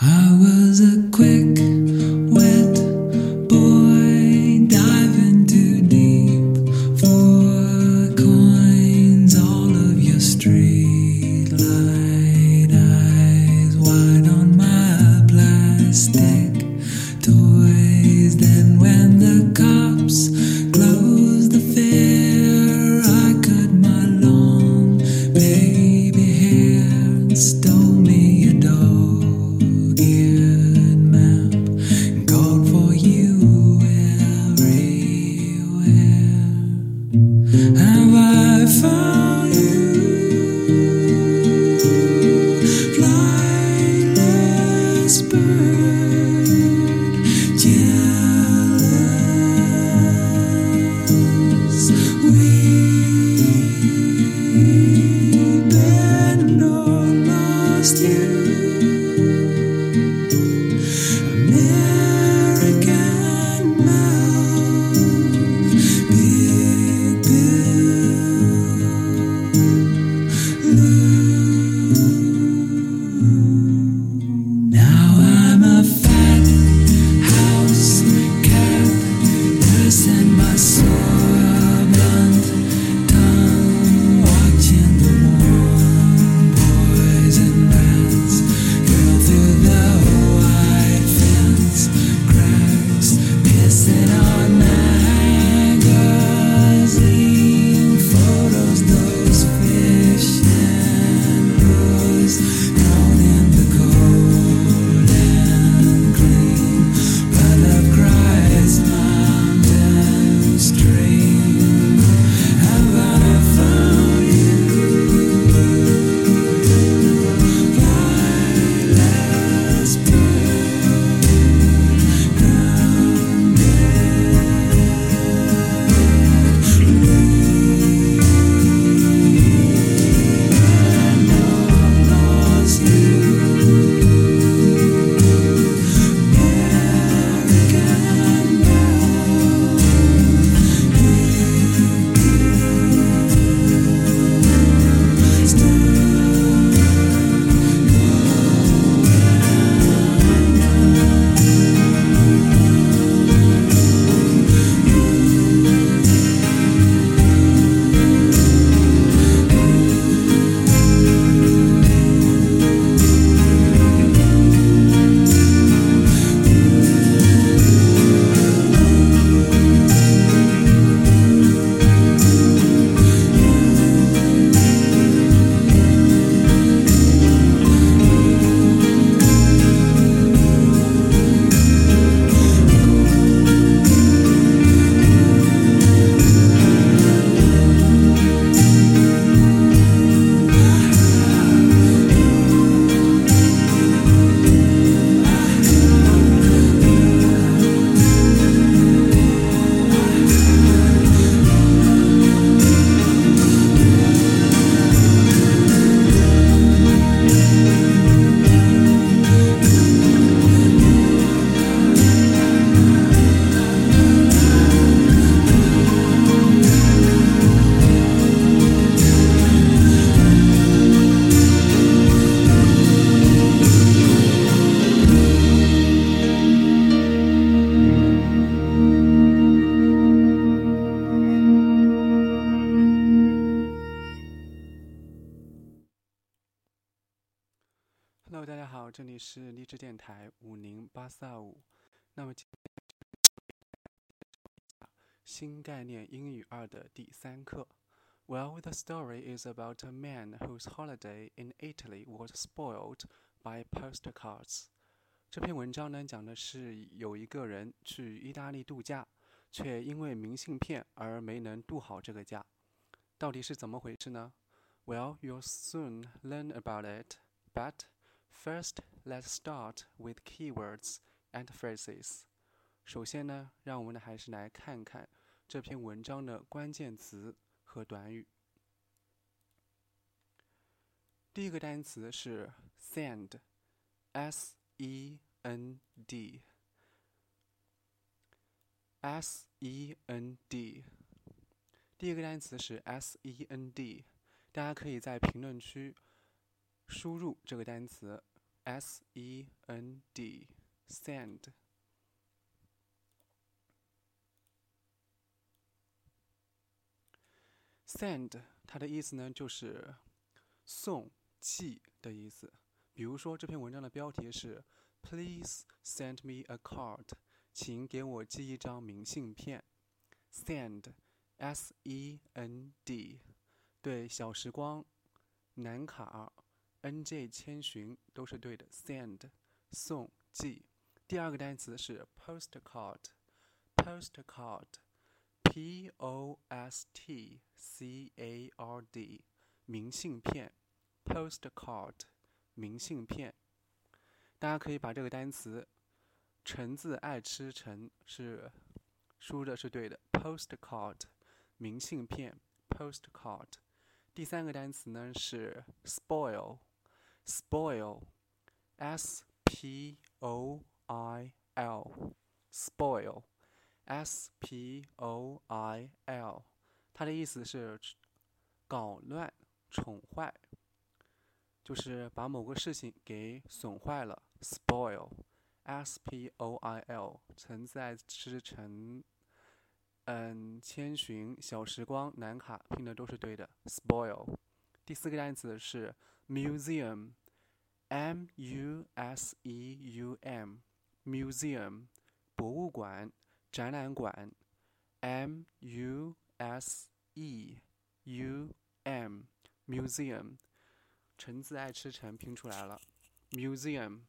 I was a quick, 的第三课。Well, the story is about a man whose holiday in Italy was spoiled by postcards. 这篇文章呢，讲的是有一个人去意大利度假，却因为明信片而没能度好这个假。到底是怎么回事呢？Well, you'll soon learn about it, but First, let's start with keywords and phrases. 首先呢，让我们呢还是来看看 这篇文章的关键词和短语。第一个单词是 send，s e n d，s e n d。第一个单词是 s e n d，大家可以在评论区输入这个单词 S E N D，send。Send 它的意思呢，就是送、寄的意思。比如说，这篇文章的标题是 “Please send me a card”，请给我寄一张明信片。send，S-E-N-D，对，小时光、南卡、N-J 千寻都是对的。send，送、寄。第二个单词是 postcard，postcard。P O S T C A R D，明信片，postcard，明信片。大家可以把这个单词“橙子爱吃橙”是输的是对的，postcard，明信片，postcard。第三个单词呢是 spoil，spoil，S P O I L，spoil。S P O I L，它的意思是搞乱、宠坏，就是把某个事情给损坏了。Spoil，S P O I L，橙子爱吃橙，嗯，千寻、小时光、南卡拼的都是对的。Spoil，第四个单词是 Museum，M U S E U M，Museum，博物馆。展览馆，M U S E U M，museum，橙子爱吃橙拼出来了，museum，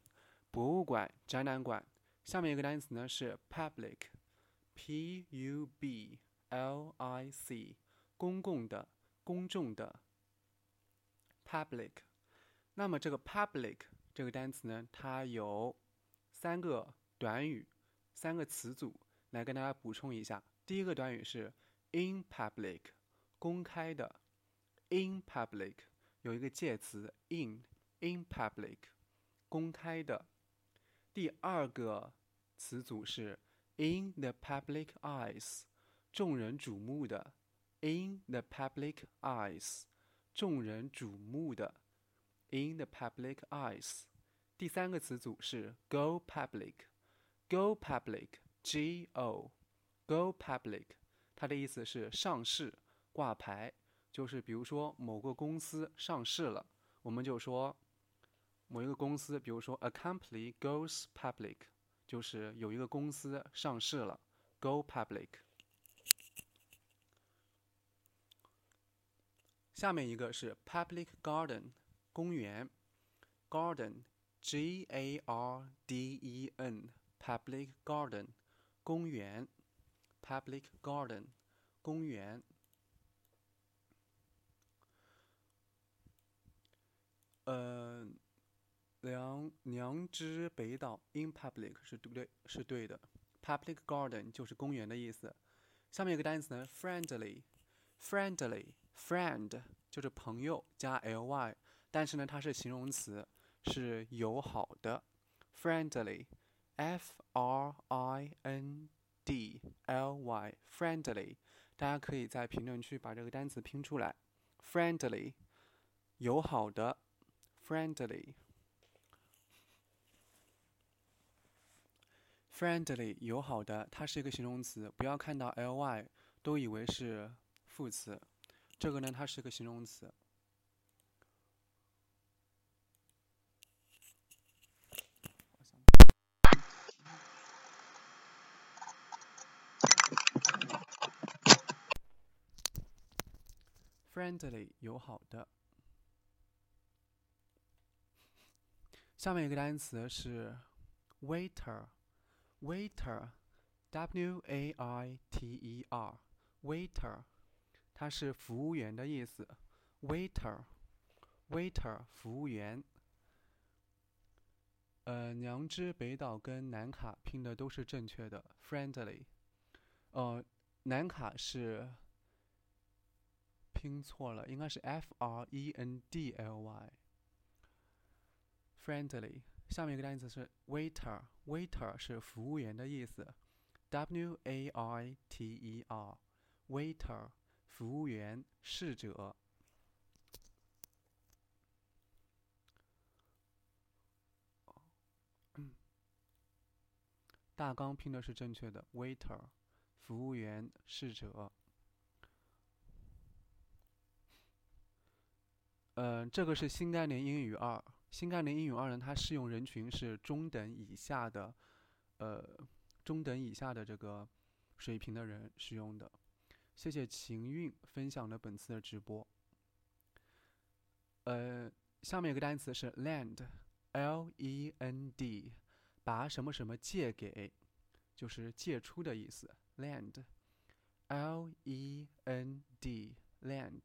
博物馆、展览馆。下面一个单词呢是 public，P U B L I C，公共的、公众的，public。那么这个 public 这个单词呢，它有三个短语，三个词组。来跟大家补充一下，第一个短语是 in public，公开的。in public 有一个介词 in，in public，公开的。第二个词组是 in the public eyes，众人瞩目的。in the public eyes，众人瞩目的。in the public eyes。第三个词组是 go public，go public。G O go public， 它的意思是上市、挂牌，就是比如说某个公司上市了，我们就说某一个公司，比如说 a company goes public，就是有一个公司上市了，go public。下面一个是 public garden，公园，garden G A R D E N，public garden。公园，public garden，公园。呃，娘娘之北岛 in public 是对不对？是对的。public garden 就是公园的意思。下面一个单词呢，friendly，friendly，friend 就是朋友加 ly，但是呢，它是形容词，是友好的，friendly。F R I N D L Y，friendly，大家可以在评论区把这个单词拼出来。friendly，友好的，friendly，friendly，友好的，它是一个形容词，不要看到 L Y 都以为是副词，这个呢，它是个形容词。Friendly 友好的。下面一个单词是 waiter，waiter，w a i t e r，waiter，它是服务员的意思。waiter，waiter，服务员。呃，娘知北岛跟南卡拼的都是正确的，friendly。呃，南卡是。拼错了，应该是 F R E N D L Y。Friendly，下面一个单词是 waiter，waiter 是服务员的意思，W A I T E R，waiter 服务员、侍者。大纲拼的是正确的，waiter，服务员、侍者。嗯、这个是新概念英语二。新概念英语二呢，它适用人群是中等以下的，呃，中等以下的这个水平的人使用的。谢谢秦韵分享了本次的直播。呃，下面有个单词是 lend，l e n d，把什么什么借给，就是借出的意思。lend，l e n d，lend。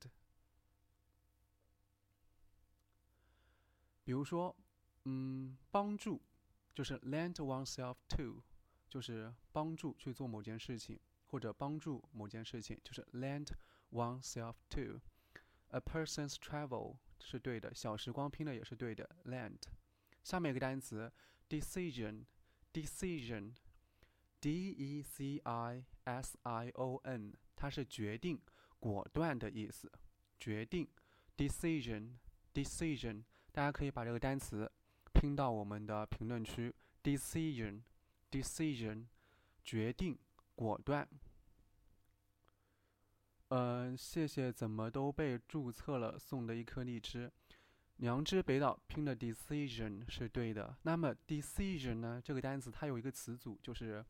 比如说，嗯，帮助就是 lend oneself to，就是帮助去做某件事情，或者帮助某件事情，就是 lend oneself to。A person's travel 是对的，小时光拼的也是对的，lend。下面一个单词 decision，decision，d e c i s i o n，它是决定、果断的意思，决定，decision，decision。大家可以把这个单词拼到我们的评论区，decision，decision，决定，果断。嗯，谢谢怎么都被注册了送的一颗荔枝。良知北岛拼的 decision 是对的。那么 decision 呢？这个单词它有一个词组，就是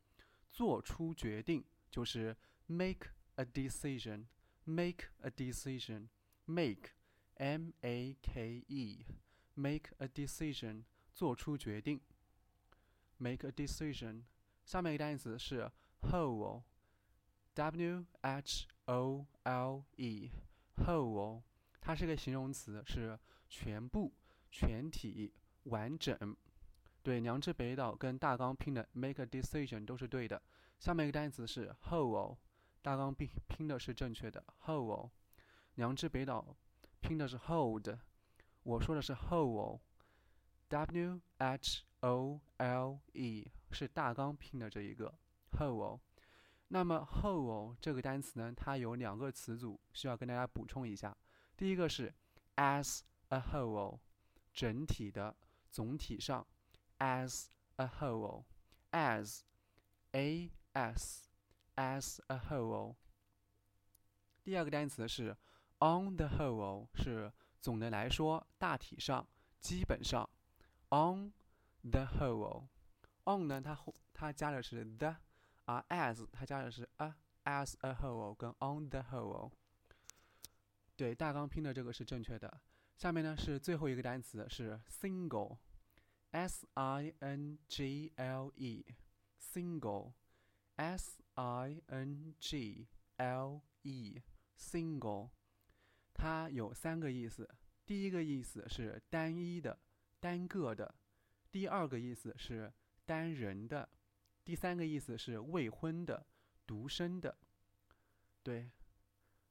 做出决定，就是 make a decision，make a decision，make，m a k e。Make a decision，做出决定。make a decision。下面一个单词是 whole，w h o l e，whole，它是个形容词，是全部、全体、完整。对，良志北岛跟大纲拼的 make a decision 都是对的。下面一个单词是 whole，大纲拼拼的是正确的 whole，良志北岛拼的是 hold。我说的是 whole，w h o l e 是大纲拼的这一个 whole。那么 whole 这个单词呢，它有两个词组需要跟大家补充一下。第一个是 as a whole，整体的、总体上，as a whole，as，a s as a whole。第二个单词是 on the whole，是。总的来说，大体上，基本上，on the whole，on 呢，它后它加的是 the，而 as 它加的是 a，as a whole 跟 on the whole。对，大纲拼的这个是正确的。下面呢是最后一个单词是 single，s i n g l e，single，s i n g l e，single。它有三个意思，第一个意思是单一的、单个的；第二个意思是单人的；第三个意思是未婚的、独身的。对，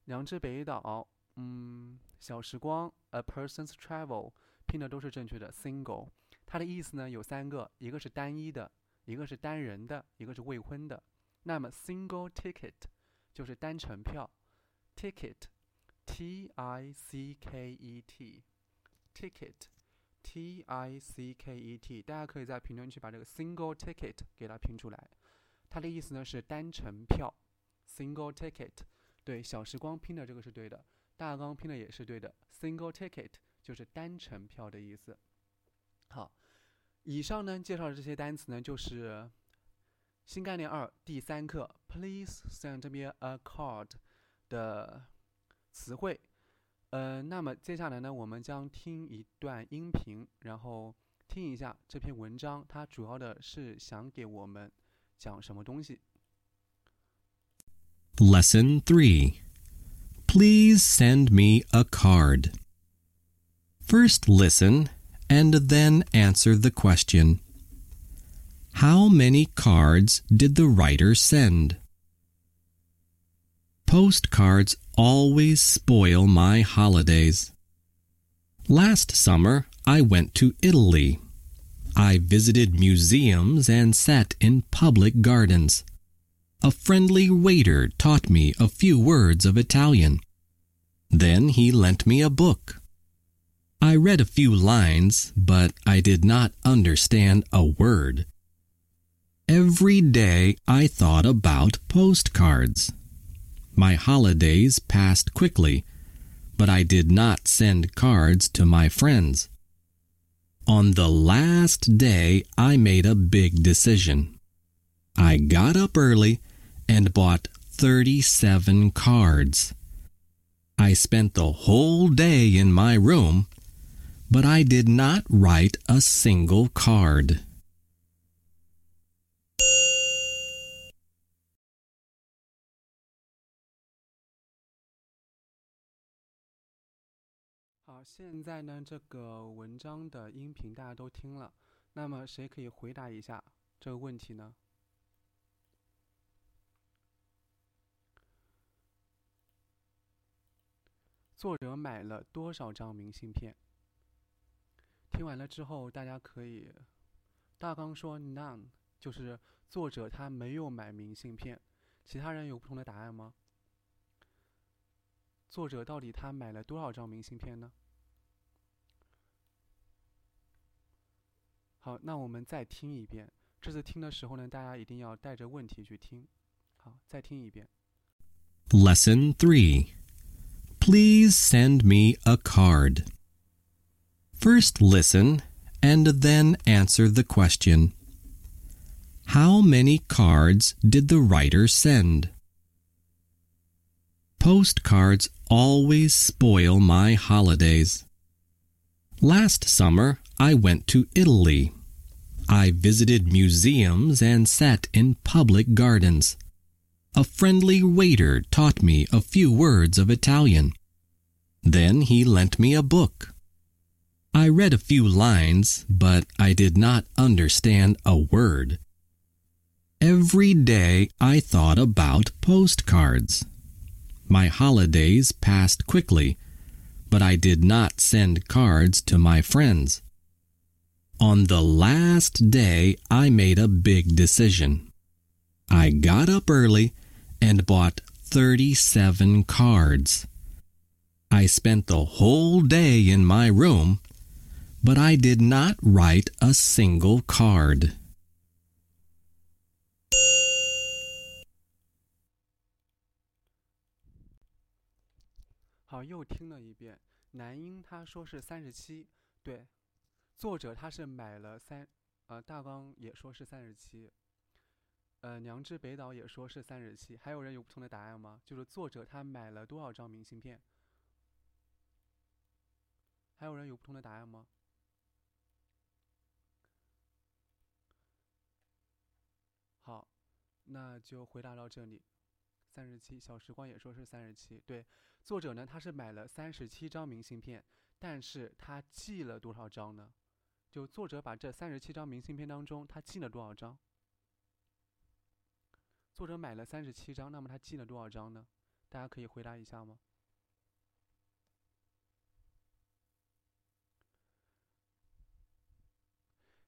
两只北岛，嗯，小时光，a person's travel，拼的都是正确的。single，它的意思呢有三个，一个是单一的，一个是单人的，一个是未婚的。那么 single ticket 就是单程票，ticket。T I C K E T，ticket，T I C K E T，大家可以在评论区把这个 single ticket 给它拼出来。它的意思呢是单程票，single ticket。对，小时光拼的这个是对的，大纲拼的也是对的。single ticket 就是单程票的意思。好，以上呢介绍的这些单词呢就是新概念二第三课 Please send me a card 的。词汇，呃，那么接下来呢，我们将听一段音频，然后听一下这篇文章，它主要的是想给我们讲什么东西。Lesson 3 Please send me a card. First listen and then answer the question How many cards did the writer send? Postcards always spoil my holidays. Last summer, I went to Italy. I visited museums and sat in public gardens. A friendly waiter taught me a few words of Italian. Then he lent me a book. I read a few lines, but I did not understand a word. Every day I thought about postcards. My holidays passed quickly, but I did not send cards to my friends. On the last day, I made a big decision. I got up early and bought 37 cards. I spent the whole day in my room, but I did not write a single card. 好，现在呢，这个文章的音频大家都听了，那么谁可以回答一下这个问题呢？作者买了多少张明信片？听完了之后，大家可以大纲说 none，就是作者他没有买明信片。其他人有不同的答案吗？作者到底他买了多少张明信片呢？好，那我们再听一遍。这次听的时候呢，大家一定要带着问题去听。好，再听一遍。 Lesson 3 Please send me a card. First listen and then answer the question How many cards did the writer send? Postcards always spoil my holidays. Last summer, I went to Italy. I visited museums and sat in public gardens. A friendly waiter taught me a few words of Italian. Then he lent me a book. I read a few lines, but I did not understand a word. Every day I thought about postcards. My holidays passed quickly, but I did not send cards to my friends. On the last day, I made a big decision. I got up early and bought 37 cards. I spent the whole day in my room, but I did not write a single card. 作者他是买了三，呃，大纲也说是三十七，呃，娘之北岛也说是三十七。还有人有不同的答案吗？就是作者他买了多少张明信片？还有人有不同的答案吗？好，那就回答到这里。三十七，小时光也说是三十七，对。作者呢，他是买了三十七张明信片，但是他寄了多少张呢？就作者把这三十七张明信片当中，他寄了多少张？作者买了三十七张，那么他寄了多少张呢？大家可以回答一下吗？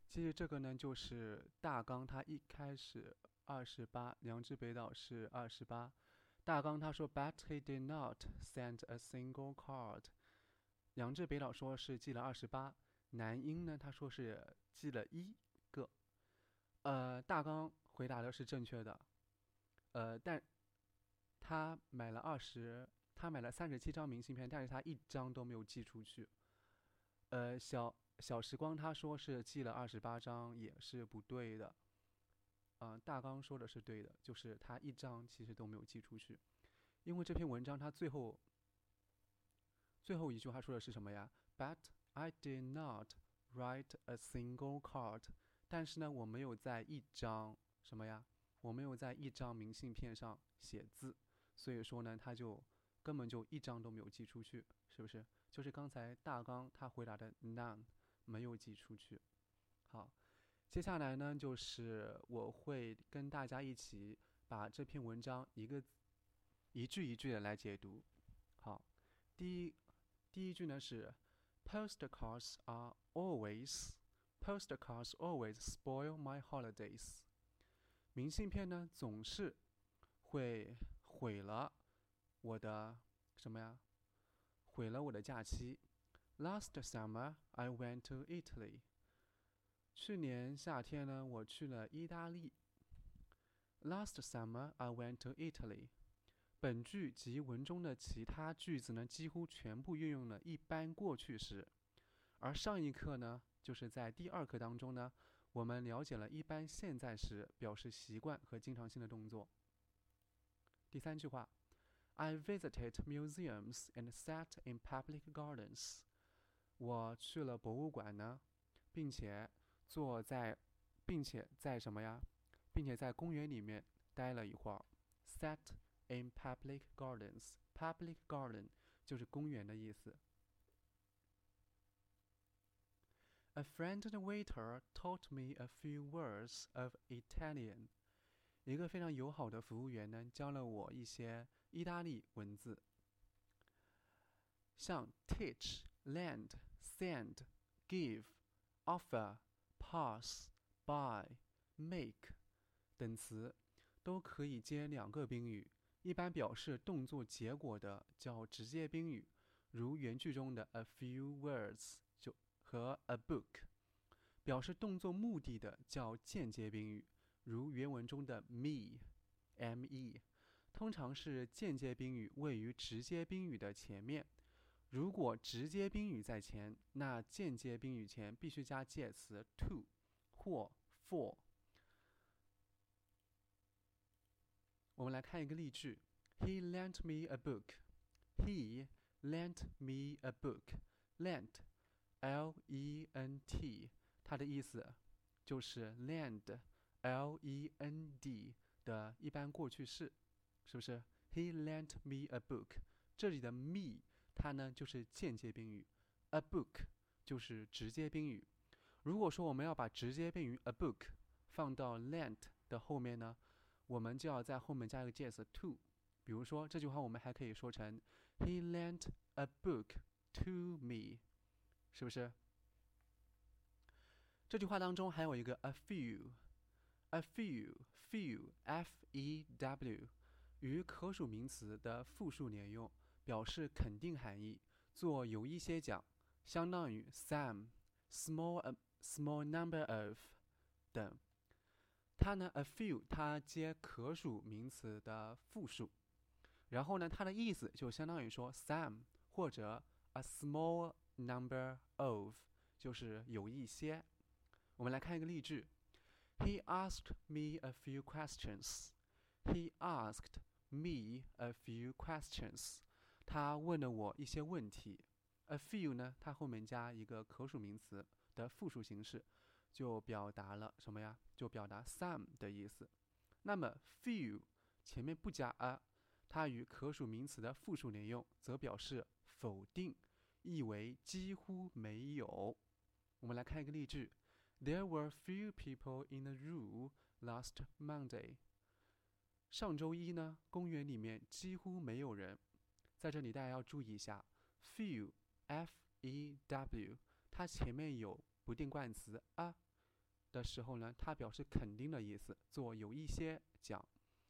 其实这个呢，就是大纲，他一开始二十八，良知北岛是二十八。大纲他说，But he did not send a single card。杨志北岛说是寄了二十八，男婴呢他说是寄了一个。呃，大纲回答的是正确的，呃，但他买了二十，他买了三十七张明信片，但是他一张都没有寄出去。呃，小小时光他说是寄了二十八张，也是不对的。嗯，大纲说的是对的，就是他一张其实都没有寄出去，因为这篇文章他最后最后一句话说的是什么呀？But I did not write a single card。但是呢，我没有在一张什么呀？我没有在一张明信片上写字，所以说呢，他就根本就一张都没有寄出去，是不是？就是刚才大纲他回答的 none 没有寄出去。好。接下来呢，就是我会跟大家一起把这篇文章一个一句一句的来解读。好，第一第一句呢是 Postcards are always postcards always spoil my holidays。明信片呢总是会毁了我的什么呀？毁了我的假期。Last summer I went to Italy。去年夏天呢，我去了意大利。 Last summer I went to Italy。 本句及文中的其他句子呢，几乎全部运用了一般过去时。而上一课呢，就是在第二课当中呢，我们了解了一般现在时表示习惯和经常性的动作。第三句话，I visited museums and sat in public gardens。我去了博物馆呢，并且坐在，并且在什么呀？并且在公园里面待了一会儿。Sat in public gardens。Public garden 就是公园的意思。A friendly waiter taught me a few words of Italian。一个非常友好的服务员呢，教了我一些意大利文字，像 teach、lend、send、give、offer、pass、buy、make 等词，都可以接两个宾语。 一般表示动作结果的叫直接宾语，如原句中的 a few words 就。和 a book，表示动作目的的叫间接宾语，如原文中的 me，m-e，通常是间接宾语位于直接宾语的前面。如果直接宾语在前，那间接宾语前必须加介词 to 或 for。我们来看一个例句：He lent me a book. He lent me a book. Lent L-E-N-T，它的意思就是 lend，L-E-N-D 的一般过去式，是不是？He lent me a book。这里的 me，它呢就是间接宾语，a book 就是直接宾语。如果说我们要把直接宾语 a book 放到 lent 的后面呢，我们就要在后面加一个介词 to。比如说这句话，我们还可以说成 He lent a book to me。是不是？这句话当中还有一个 a few，a few，few，f-e-w，与可数名词的复数连用，表示肯定含义。做有一些讲，相当于 some，small a small number of 等。它呢 a few，它接可数名词的复数，然后呢，它的意思就相当于说 some 或者 a small。Number of 就是有一些。我们来看一个例句：He asked me a few questions. He asked me a few questions. 他问了我一些问题。A few 呢，它后面加一个可数名词的复数形式，就表达了什么呀？就表达 some 的意思。那么 few 前面不加 a，它与可数名词的复数连用，则表示否定。意为几乎没有。我们来看一个例句：There were few people in the room last Monday。上周一呢，公园里面几乎没有人。在这里大家要注意一下，few，f-e-w，它前面有不定冠词 a 的时候呢，它表示肯定的意思，做有一些讲；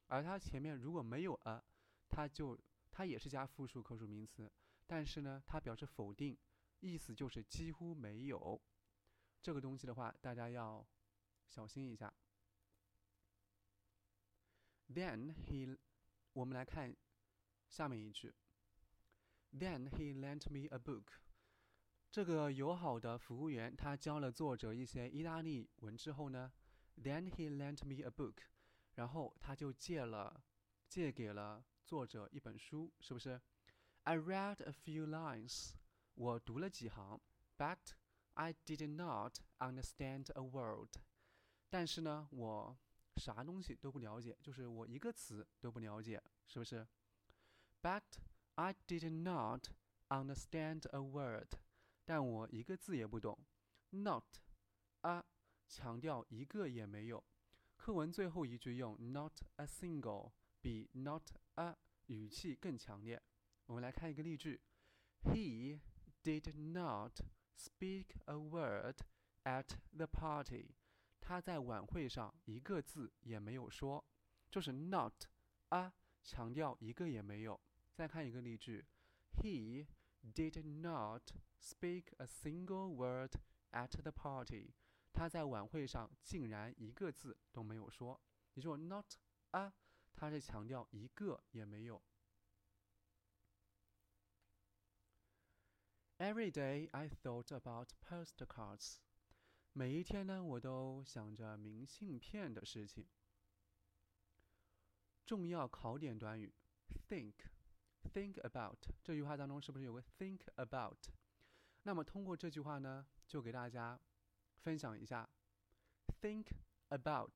而它前面如果没有 a，它就它也是加复数可数名词。但是呢，它表示否定，意思就是几乎没有这个东西的话，大家要小心一下。Then he，我们来看下面一句。Then he lent me a book。这个友好的服务员他教了作者一些意大利文之后呢，Then he lent me a book，然后他就借了借给了作者一本书，是不是？I read a few lines. 我读了几行，but I did not understand a word. 但是呢，我啥东西都不了解，就是我一个词都不了解，是不是？But I did not understand a word. 但我一个字也不懂。Not a 强调一个也没有。课文最后一句用 not a single，比 not a 语气更强烈。我们来看一个例句：He did not speak a word at the party。他在晚会上一个字也没有说，就是 not a 强调一个也没有。再看一个例句：He did not speak a single word at the party。他在晚会上竟然一个字都没有说。你说 not a，它是强调一个也没有。Every day I thought about postcards。每一天呢，我都想着明信片的事情。重要考点短语 Think about。这句话当中是不是有个 think about？那么通过这句话呢，就给大家分享一下 think about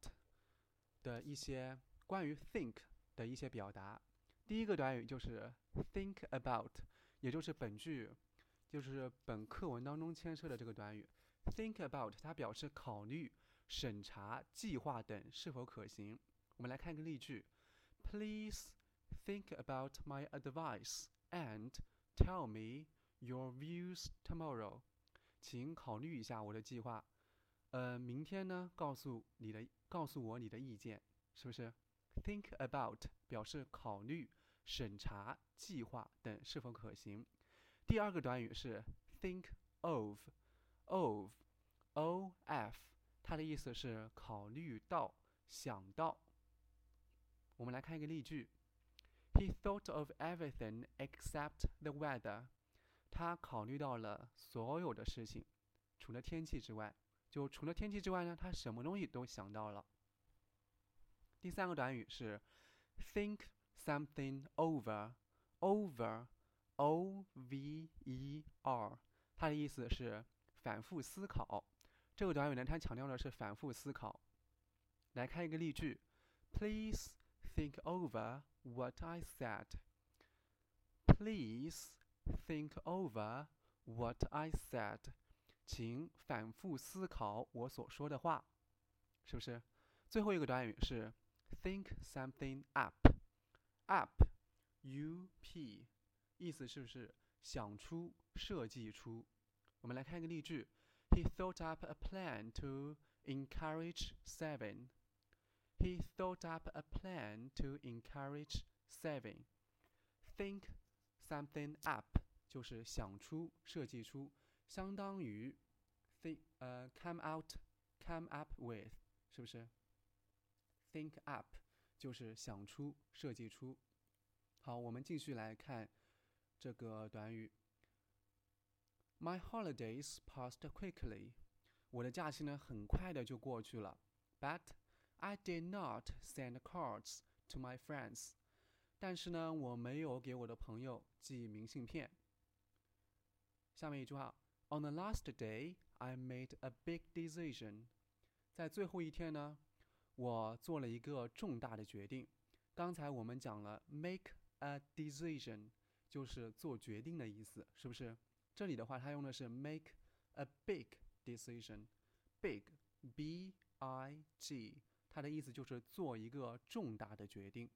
的一些关于 think 的一些表达。第一个短语就是 think about，也就是本句。就是本课文当中牵涉的这个短语，think about，它表示考虑、审查、计划等是否可行。我们来看一个例句：Please think about my advice and tell me your views tomorrow。请考虑一下我的计划，呃，明天呢，告诉你的，告诉我你的意见，是不是？Think about 表示考虑、审查、计划等是否可行。第二个短语是 think of，of，o f，它的意思是考虑到、想到。我们来看一个例句：He thought of everything except the weather。他考虑到了所有的事情，除了天气之外。就除了天气之外呢，他什么东西都想到了。第三个短语是 think something over，over。O V E R，它的意思是反复思考。这个短语呢，它强调的是反复思考。来看一个例句：Please think over what I said. Please think over what I said. 请反复思考我所说的话，是不是？最后一个短语是 think something up. Up，U P。意思是不是想出、设计出？我们来看一个例句：He thought up a plan to encourage saving. He thought up a plan to encourage saving. Think something up 就是想出、设计出，相当于 think 呃 come out come up with 是不是？Think up 就是想出、设计出。好，我们继续来看。这个短语，My holidays passed quickly。我的假期呢，很快的就过去了。But I did not send cards to my friends。但是呢，我没有给我的朋友寄明信片。下面一句话，On the last day, I made a big decision。在最后一天呢，我做了一个重大的决定。刚才我们讲了 make a decision。就是做决定的意思，是不是？这里的话，它用的是 make a big decision，big，b i g， 它的意思就是做一个重大的决定，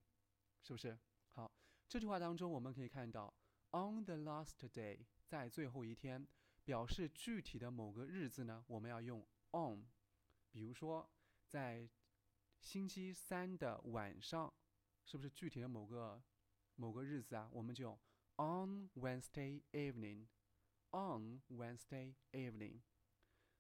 是不是？好，这句话当中我们可以看到，on the last day，在最后一天，表示具体的某个日子呢，我们要用 on。比如说，在星期三的晚上，是不是具体的某个某个日子啊？我们就。On Wednesday evening, on Wednesday evening。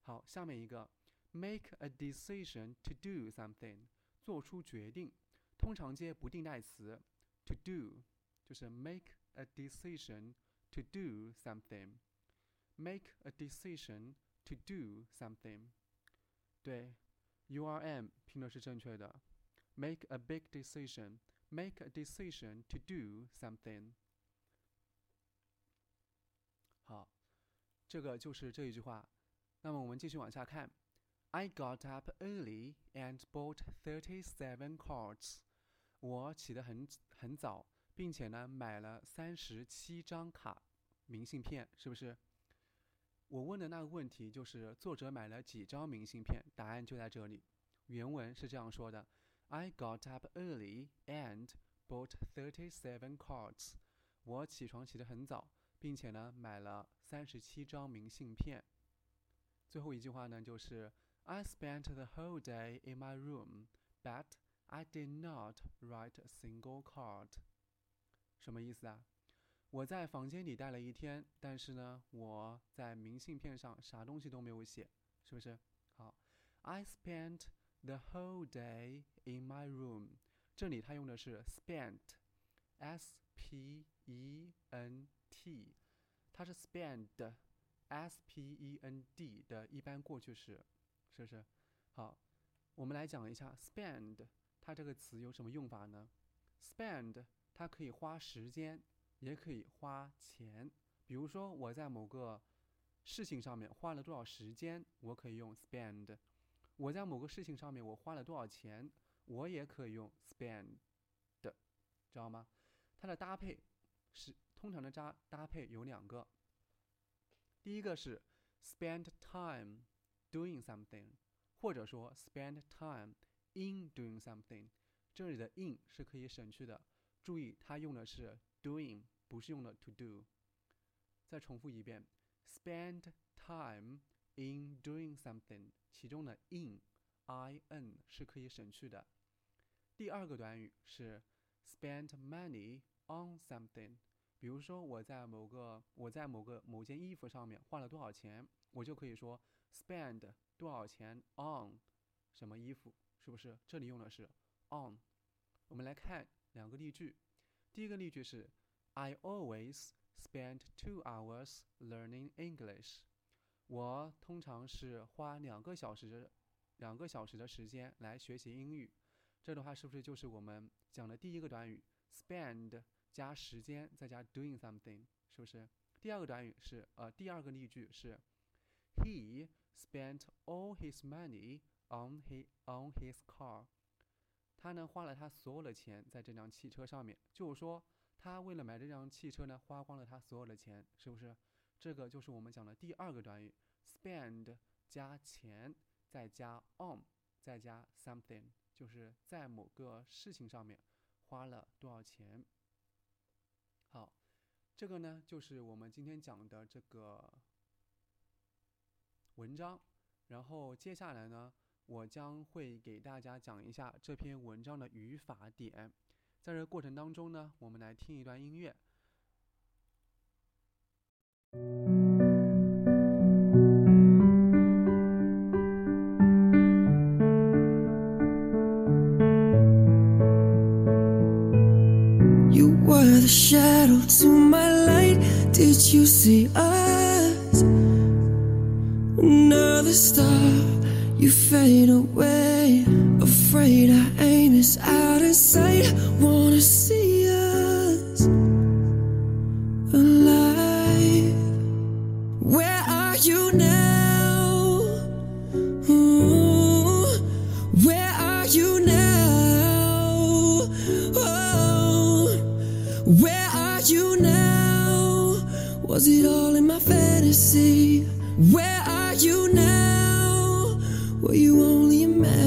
好，下面一个 ，make a decision to do something，做出决定，通常接不定代词，to do，就是 make a decision to do something。make a decision to do something。对，U R M 拼的是正确的，make a big decision，make a decision to do something。好，这个就是这一句话。那么我们继续往下看。 I got up early and bought thirty-seven cards。我起得很很早，并且呢买了三十七张卡明信片，是不是？我问的那个问题就是作者买了几张明信片，答案就在这里。原文是这样说的：I got up early and bought thirty-seven cards。我起床起得很早。并且呢，买了三十七张明信片。最后一句话呢，就是 I spent the whole day in my room, but I did not write a single card。什么意思啊？我在房间里待了一天，但是呢，我在明信片上啥东西都没有写，是不是？好，I spent the whole day in my room。 这里它用的是 spent，s p e n t，它是 spend，s p e n d 的一般过去式， 是不是？好，我们来讲一下 spend，它这个词有什么用法呢？spend 它可以花时间，也可以花钱。比如说我在某个事情上面花了多少时间，我可以用 spend；我在某个事情上面我花了多少钱，我也可以用 spend，知道吗？它的搭配是通常的搭搭配有两个，第一个是 spend time doing something，或者说 spend time in doing something。这里的 in 是可以省去的，注意它用的是 doing，不是用的 to do。再重复一遍，spend time in doing something，其中的 in i n 是可以省去的。第二个短语是 spend money on something，比如说我在某个我在某个某件衣服上面花了多少钱，我就可以说 spend 多少钱 on 什么衣服，是不是？这里用的是 on。我们来看两个例句，第一个例句是 I always spend two hours learning English。我通常是花两个小时，两个小时的时间来学习英语。这的话是不是就是我们讲的第一个短语 spend 加时间再加 doing something，是不是？第二个短语是呃，第二个例句是 He spent all his money on he on his car。他呢花了他所有的钱在这辆汽车上面，就是说。他为了买这辆汽车呢，花光了他所有的钱，是不是？这个就是我们讲的第二个短语，spend 加钱，再加 on，再加 something，就是在某个事情上面花了多少钱。好，这个呢就是我们今天讲的这个文章。然后接下来呢，我将会给大家讲一下这篇文章的语法点。在这过程当中呢，我们来听一段音乐。You were the shadow to my light. Did you see us? Star, you fade away. Afraid our aim is out of sight.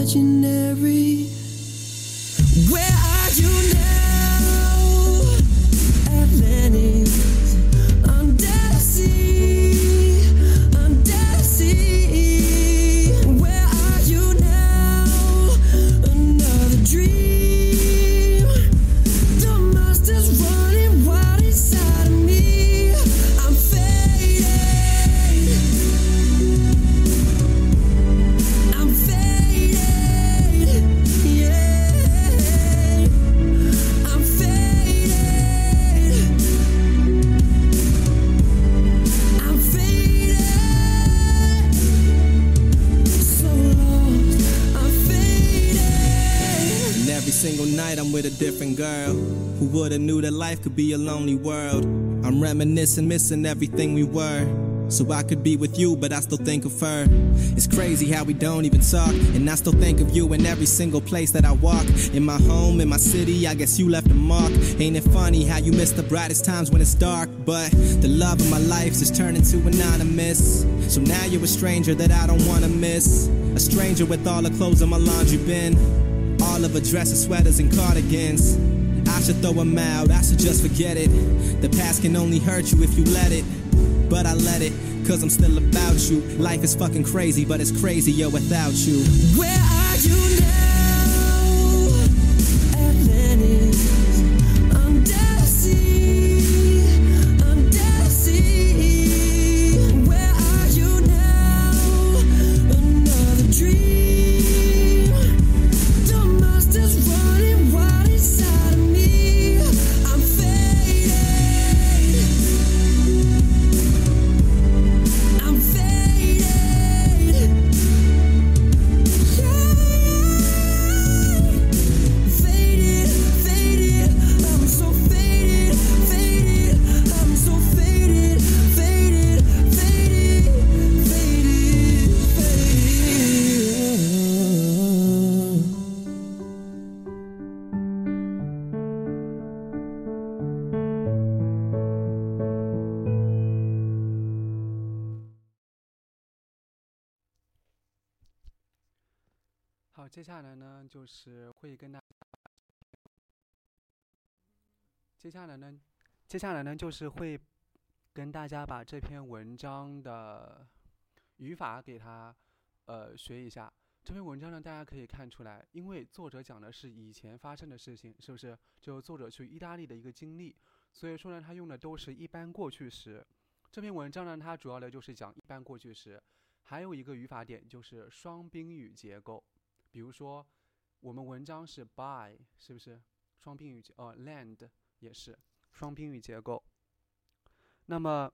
Imaginary? Would've knew that life could be a lonely world? I'm reminiscing, missing everything we were. So I could be with you, but I still think of her. It's crazy how we don't even talk. And I still think of you in every single place that I walk. In my home, in my city, I guess you left a mark. Ain't it funny how you miss the brightest times when it's dark? But the love of my life's just turned into anonymous. So now you're a stranger that I don't wanna miss. A stranger with all the clothes in my laundry bin. All of her dresses, sweaters, and cardigans. I should throw them out, I should just forget it. The past can only hurt you if you let it. But I let it, cause I'm still about you. Life is fucking crazy, but it's crazier without you. Where are you now? 接下来呢，就是会跟大，接下来呢，接下来呢，就是会跟大家把这篇文章的语法给它呃学一下。这篇文章呢，大家可以看出来，因为作者讲的是以前发生的事情，是不是？就作者去意大利的一个经历，所以说呢，他用的都是一般过去时。这篇文章呢，它主要的就是讲一般过去时，还有一个语法点就是双宾语结构。比如说，我们文章是 by，是不是双宾语结？哦，land 也是双宾语结构。那么。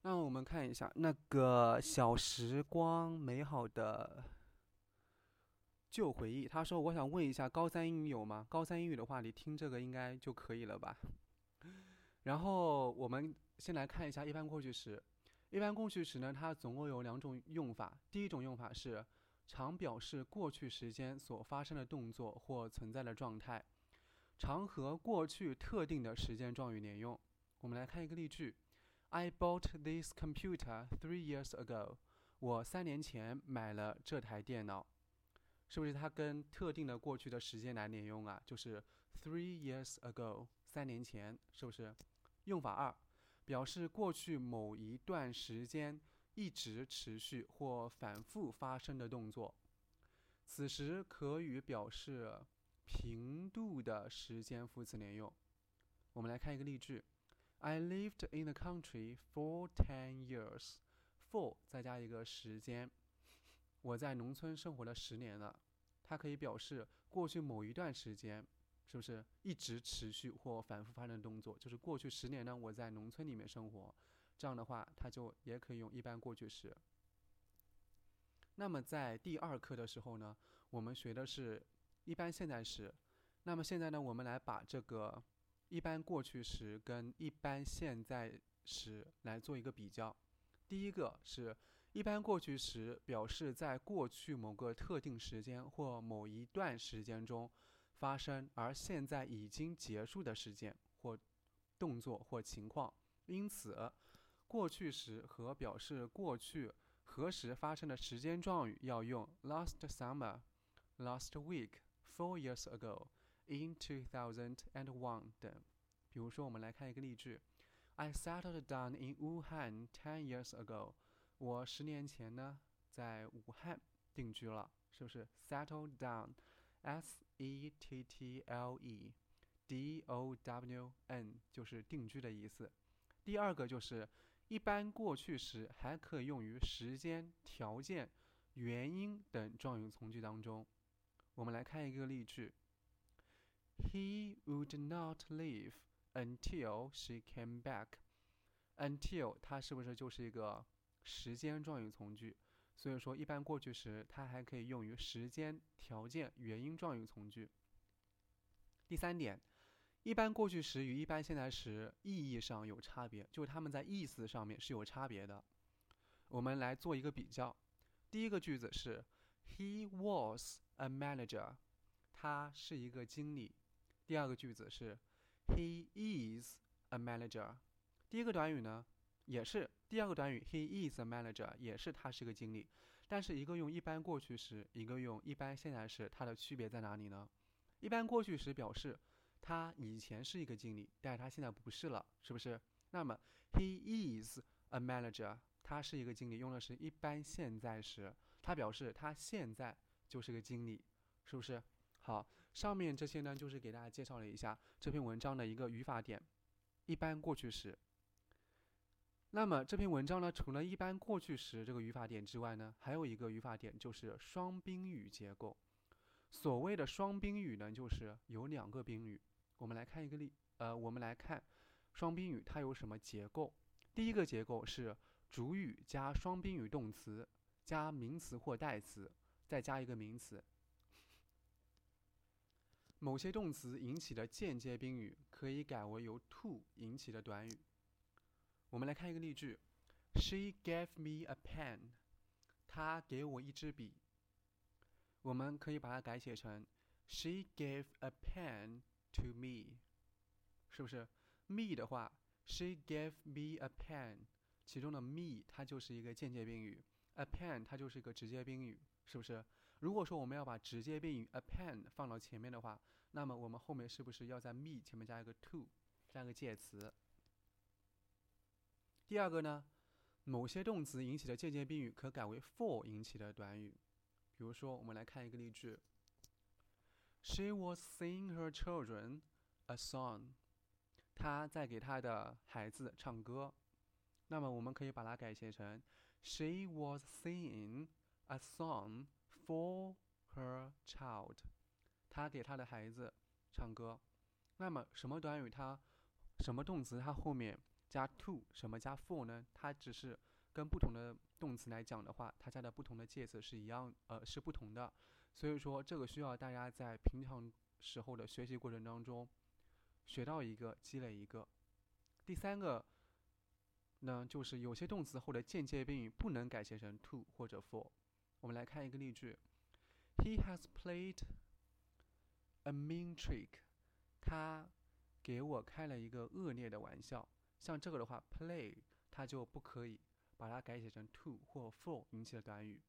那我们看一下那个小时光，美好的旧回忆。他说：“我想问一下，高三英语有吗？高三英语的话，你听这个应该就可以了吧？” 然后我们先来看一下一般过去时。一般过去时呢，它总共有两种用法。第一种用法是常表示过去时间所发生的动作或存在的状态，常和过去特定的时间状语连用。我们来看一个例句。I bought this computer three years ago。我三年前买了这台电脑，是不是它跟特定的过去的时间来连用啊？就是 three years ago，三年前，是不是？用法二，表示过去某一段时间一直持续或反复发生的动作，此时可与表示频度的时间副词连用。我们来看一个例句。I lived in the country for ten years. For 再加一个时间，我在农村生活了十年了。它可以表示过去某一段时间，是不是一直持续或反复发生的动作？就是过去十年呢，我在农村里面生活。这样的话，它就也可以用一般过去时。那么在第二课的时候呢，我们学的是一般现在时。那么现在呢，我们来把这个。一般过去时跟一般现在时来做一个比较。第一个是一般过去时，表示在过去某个特定时间或某一段时间中发生，而现在已经结束的事件或动作或情况。因此，过去时和表示过去何时发生的时间状语要用 last summer、last week、four years ago。In two thousand and one 等，比如说，我们来看一个例句：I settled down in Wuhan ten years ago。我十年前呢，在武汉定居了，是不是？settle down Settle down 就是定居的意思。第二个就是一般过去时，还可以用于时间、条件、原因等状语从句当中。我们来看一个例句。He would not leave until she came back. Until 它是不是就是一个时间状语从句？所以说，一般过去时它还可以用于时间、条件、原因状语从句。第三点，一般过去时与一般现在时意义上有差别，就是它们在意思上面是有差别的。我们来做一个比较。第一个句子是 He was a manager. 他是一个经理。第二个句子是，He is a manager。第一个短语呢，也是第二个短语，He is a manager，也是他是个经理。但是一个用一般过去时，一个用一般现在时，它的区别在哪里呢？一般过去时表示他以前是一个经理，但是他现在不是了，是不是？那么 He is a manager，他是一个经理，用的是一般现在时，他表示他现在就是个经理，是不是？好，上面这些呢，就是给大家介绍了一下这篇文章的一个语法点，一般过去时。那么这篇文章呢，除了一般过去时这个语法点之外呢，还有一个语法点就是双宾语结构。所谓的双宾语呢，就是有两个宾语。我们来看一个例，呃，我们来看双宾语它有什么结构。第一个结构是主语加双宾语动词加名词或代词，再加一个名词。某些动词引起的间接宾语可以改为由 to 引起的短语。我们来看一个例句：She gave me a pen。她给我一支笔。我们可以把它改写成 She gave a pen to me。是不是？me 的话，She gave me a pen。其中的 me 它就是一个间接宾语，a pen 它就是一个直接宾语，是不是？如果说我们要把直接宾语 a pen 放到前面的话，那么我们后面是不是要在 me 前面加一个 to，加一个介词？第二个呢，某些动词引起的间接宾语可改为 for 引起的短语。比如说，我们来看一个例句：She was singing her children a song。她在给她的孩子唱歌。那么我们可以把它改写成：She was singing a song for her child。她给她的孩子唱歌。那么什么短语它，什么动词它后面加 to，什么加 for 呢？它只是。跟不同的动词来讲的话，它加的不同的介词是一样，呃，是不同的。所以说，这个需要大家在平常时候的学习过程当中学到一个，积累一个。第三个呢，就是有些动词后的间接宾语不能改写成 to 或者 for。我们来看一个例句：He has played a mean trick。他给我开了一个恶劣的玩笑。像这个的话，play 它就不可以。把它改写成 to 或 for 引起的短语，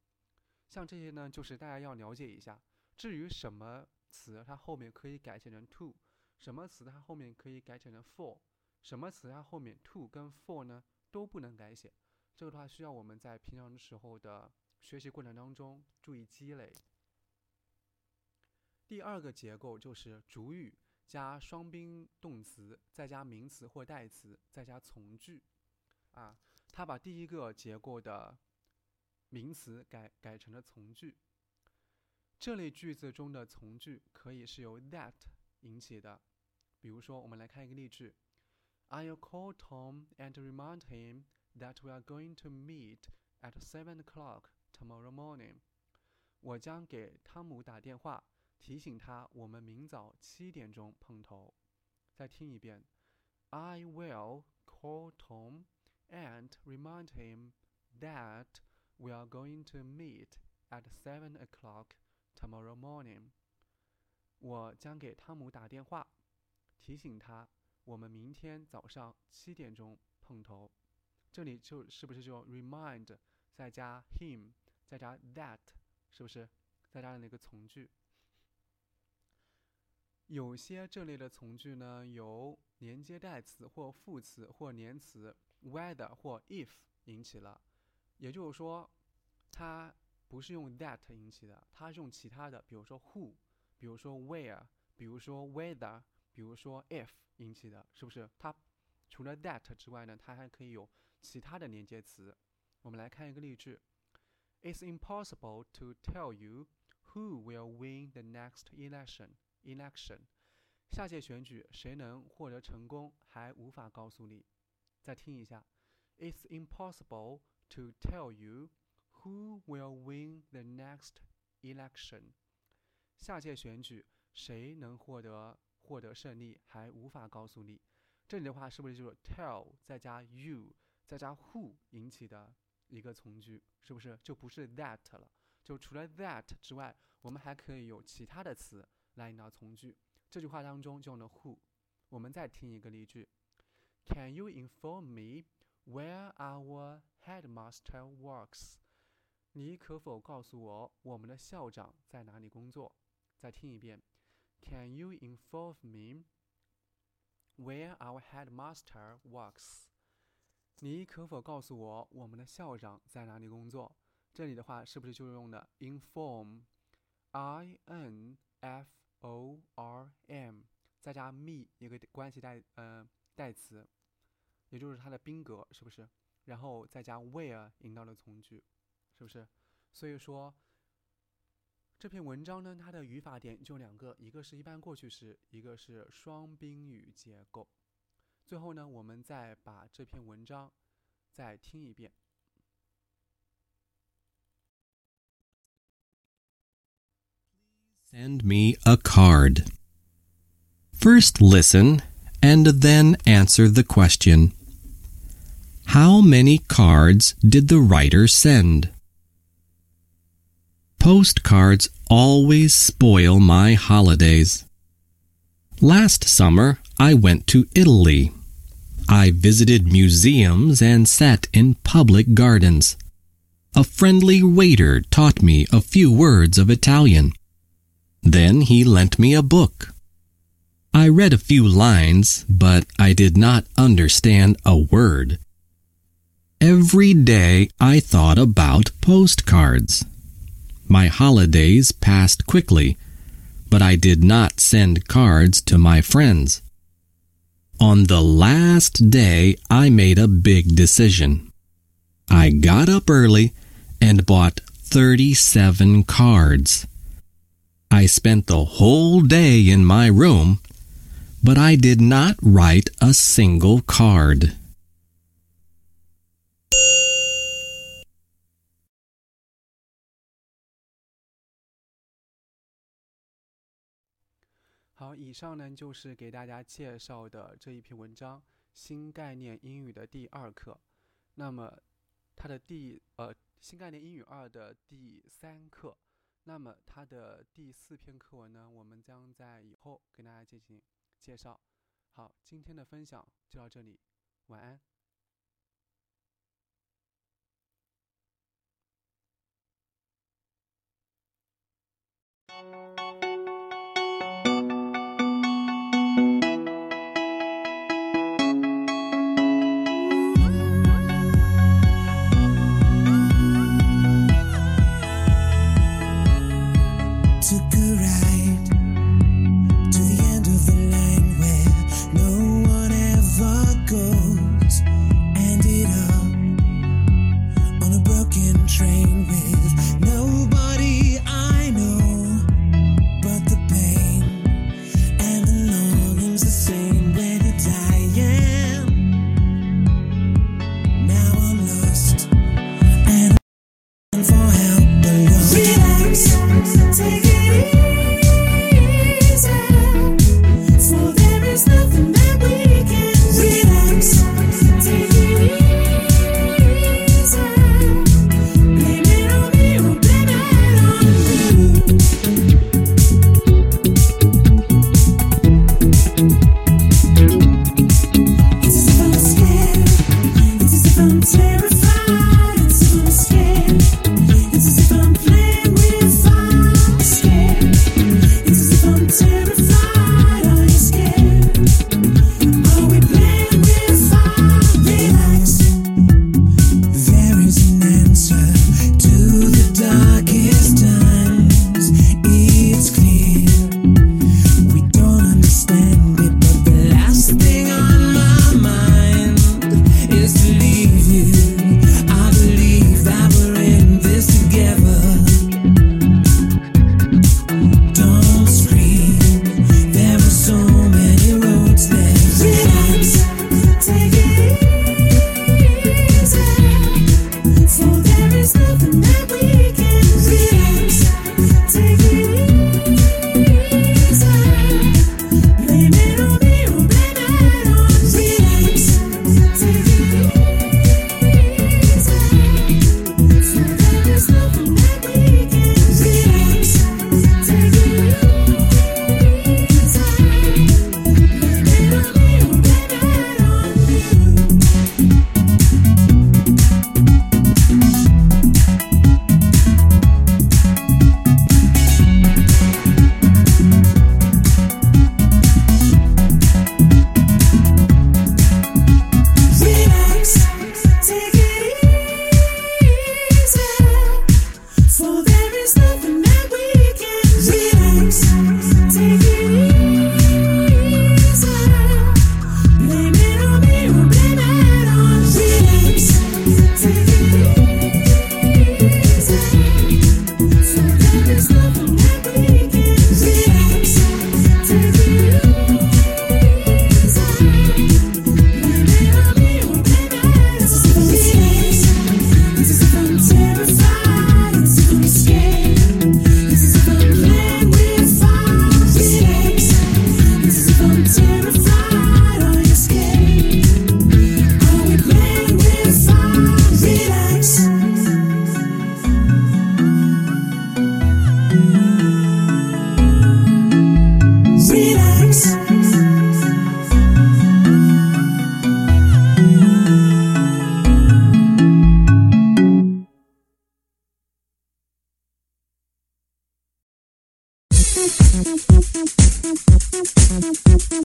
像这些呢，就是大家要了解一下。至于什么词它后面可以改写成 to，什么词它后面可以改写成 for，什么词它后面 to 跟 for 呢都不能改写。这个的话需要我们在平常的时候的学习过程当中注意积累。第二个结构就是主语加双宾动词，再加名词或代词，再加从句，啊。他把第一个结构的名词改改成了从句。这类句子中的从句可以是由 that 引起的。比如说，我们来看一个例句：I'll call Tom and remind him that we are going to meet at seven o'clock tomorrow morning。我将给汤姆打电话，提醒他我们明早七点钟碰头。再听一遍：I will call Tom。and remind him that we are going to meet at seven o'clock tomorrow morning. 我将给汤姆打电话，提醒他我们明天早上七点钟碰头。这里就是不是就 remind 再加 him 再加 that 是不是再加的那个从句？有些这类的从句呢，由连接代词或副词或连词。whether 或 if 引起了，也就是说，它不是用 that 引起的，它是用其他的，比如说 who，比如说 where，比如说 whether，比如说 if 引起的，是不是？它除了 that 之外呢，它还可以有其他的连接词。我们来看一个例句：It's impossible to tell you who will win the next election. Election，下届选举谁能获得成功，还无法告诉你。再听一下，It's impossible to tell you who will win the next election。下届选举谁能获得获得胜利还无法告诉你。这里的话是不是就是 tell 再加 you 再加 who 引起的一个从句？是不是就不是 that 了？就除了 that 之外，我们还可以有其他的词来引导从句。这句话当中就用了 who。我们再听一个例句。Can you inform me where our headmaster works？你可否告诉我我们的校长在哪里工作？再听一遍。Can you inform me where our headmaster works？你可否告诉我我们的校长在哪里工作？这里的话是不是就用的 inform？I N F O R M，再加 me 一个关系代呃代词。也就是它的宾格是不是？然后再加 where 引导的从句，是不是？所以说这篇文章呢，它的语法点就两个，一个是一般过去时，一个是双宾语结构。最后呢，我们再把这篇文章再听一遍。Send me a card. First listen and then answer the question. How many cards did the writer send? Postcards always spoil my holidays. Last summer, I went to Italy. I visited museums and sat in public gardens. a friendly waiter taught me a few words of Italian. Then he lent me a book. I read a few lines, but I did not understand a word. Every day I thought about postcards. My holidays passed quickly, but I did not send cards to my friends. On the last day, I made a big decision. I got up early and bought 37 cards. I spent the whole day in my room, but I did not write a single card. 好，以上呢就是给大家介绍的这一篇文章《新概念英语》的第二课。那么，它的第呃《新概念英语二》的第三课。那么，它的第四篇课文呢，我们将在以后跟大家进行介绍。好，今天的分享就到这里，晚安。To